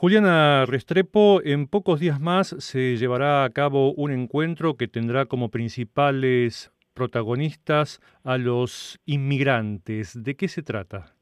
Juliana Restrepo, en pocos días más se llevará a cabo un encuentro que tendrá como principales protagonistas a los inmigrantes. ¿De qué se trata?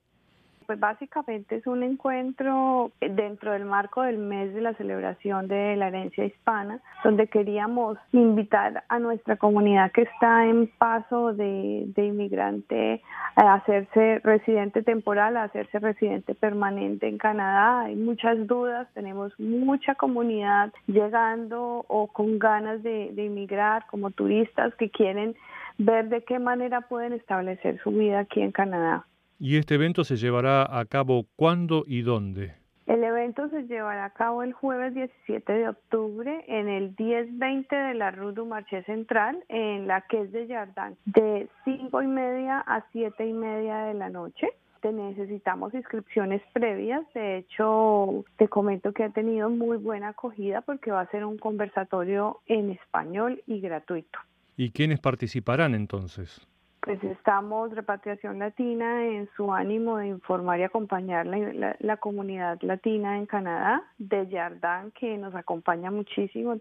Pues básicamente es un encuentro dentro del marco del mes de la celebración de la herencia hispana, donde queríamos invitar a nuestra comunidad que está en paso de, de inmigrante a hacerse residente temporal, a hacerse residente permanente en Canadá. Hay muchas dudas, tenemos mucha comunidad llegando o con ganas de, de inmigrar como turistas que quieren ver de qué manera pueden establecer su vida aquí en Canadá. ¿Y este evento se llevará a cabo cuándo y dónde? El evento se llevará a cabo el jueves 17 de octubre en el 1020 de la Rue du Marché Central, en la que es de Jardin, de 5 y media a 7 y media de la noche. Te necesitamos inscripciones previas. De hecho, te comento que ha tenido muy buena acogida porque va a ser un conversatorio en español y gratuito. ¿Y quiénes participarán entonces? Pues estamos Repatriación Latina en su ánimo de informar y acompañar la, la, comunidad latina en Canadá, de Jardin, que nos acompaña muchísimo.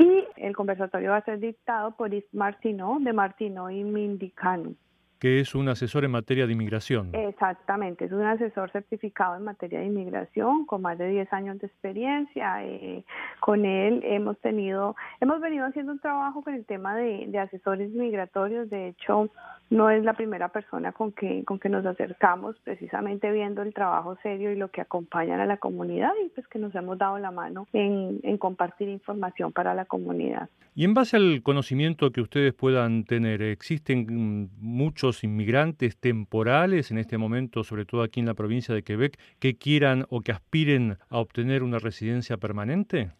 Y el conversatorio va a ser dictado por Yves Martineau, de Martineau y Mindicano que es un asesor en materia de inmigración. Exactamente, es un asesor certificado en materia de inmigración con más de 10 años de experiencia. Eh, con él hemos tenido, hemos venido haciendo un trabajo con el tema de, de, asesores migratorios. De hecho, no es la primera persona con que, con que nos acercamos, precisamente viendo el trabajo serio y lo que acompañan a la comunidad y pues que nos hemos dado la mano en, en compartir información para la comunidad. Y en base al conocimiento que ustedes puedan tener, ¿existen muchos inmigrantes temporales en este momento, sobre todo aquí en la provincia de Quebec, que quieran o que aspiren a obtener una residencia permanente?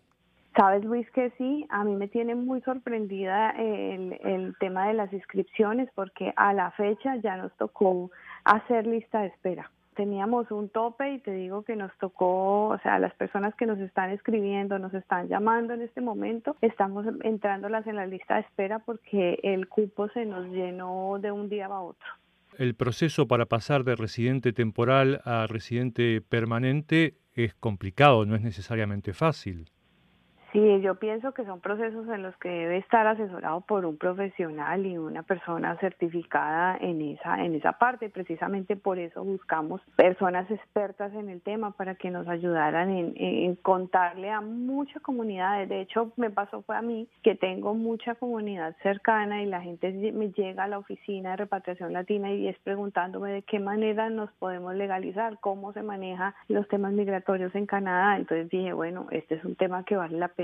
Sabes, Luis, que sí, a mí me tiene muy sorprendida el, tema de las inscripciones porque a la fecha ya nos tocó hacer lista de espera teníamos un tope y te digo que nos tocó, o sea, las personas que nos están escribiendo, nos están llamando en este momento, estamos entrándolas en la lista de espera porque el cupo se nos llenó de un día a otro. El proceso para pasar de residente temporal a residente permanente es complicado, no es necesariamente fácil. Sí, yo pienso que son procesos en los que debe estar asesorado por un profesional y una persona certificada en esa en esa parte. Precisamente por eso buscamos personas expertas en el tema para que nos ayudaran en, contarle a mucha comunidad. De hecho, me pasó fue a mí que tengo mucha comunidad cercana y la gente me llega a la oficina de repatriación latina y es preguntándome de qué manera nos podemos legalizar, cómo se maneja los temas migratorios en Canadá. Entonces dije, bueno, este es un tema que vale la pena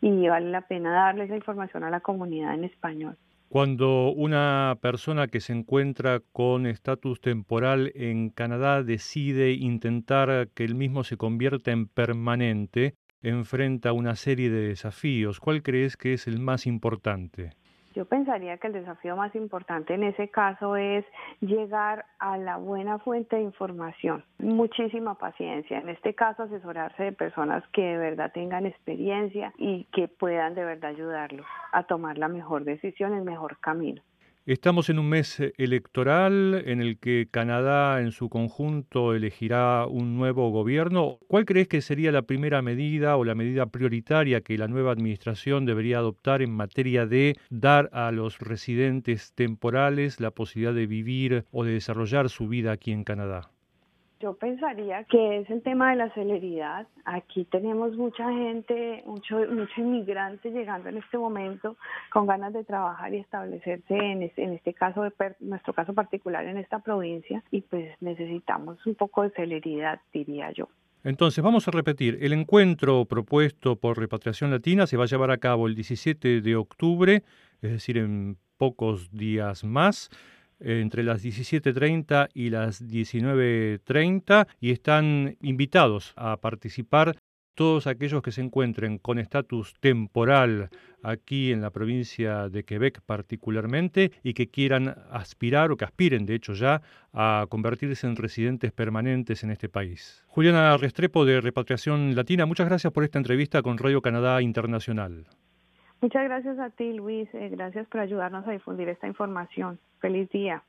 y vale la pena darle esa información a la comunidad en español. Cuando una persona que se encuentra con estatus temporal en Canadá decide intentar que el mismo se convierta en permanente, enfrenta una serie de desafíos. ¿Cuál crees que es el más importante? Yo pensaría que el desafío más importante en ese caso es llegar a la buena fuente de información. Muchísima paciencia. En este caso, asesorarse de personas que de verdad tengan experiencia y que puedan de verdad ayudarlos a tomar la mejor decisión, el mejor camino. Estamos en un mes eh, electoral en el que Canadá en su conjunto elegirá un nuevo gobierno. ¿Cuál crees que sería la primera medida o la medida prioritaria que la nueva administración debería adoptar en materia de dar a los residentes temporales la posibilidad de vivir o de desarrollar su vida aquí en Canadá? Yo pensaría que es el tema de la celeridad. Aquí tenemos mucha gente, mucho, mucho inmigrante llegando en este momento con ganas de trabajar y establecerse en este, en este caso, de nuestro caso particular en esta provincia y pues necesitamos un poco de celeridad, diría yo. Entonces, vamos a repetir, el encuentro propuesto por Repatriación Latina se va a llevar a cabo el 17 de octubre, es decir, en pocos días más entre las 17.30 y las 19.30 y están invitados a participar todos aquellos que se encuentren con estatus temporal aquí en la provincia de Quebec particularmente y que quieran aspirar o que aspiren de hecho ya a convertirse en residentes permanentes en este país. Juliana Restrepo de Repatriación Latina, muchas gracias por esta entrevista con Radio Canadá Internacional. Muchas gracias a ti, Luis. Eh, gracias por ayudarnos a difundir esta información. Feliz día.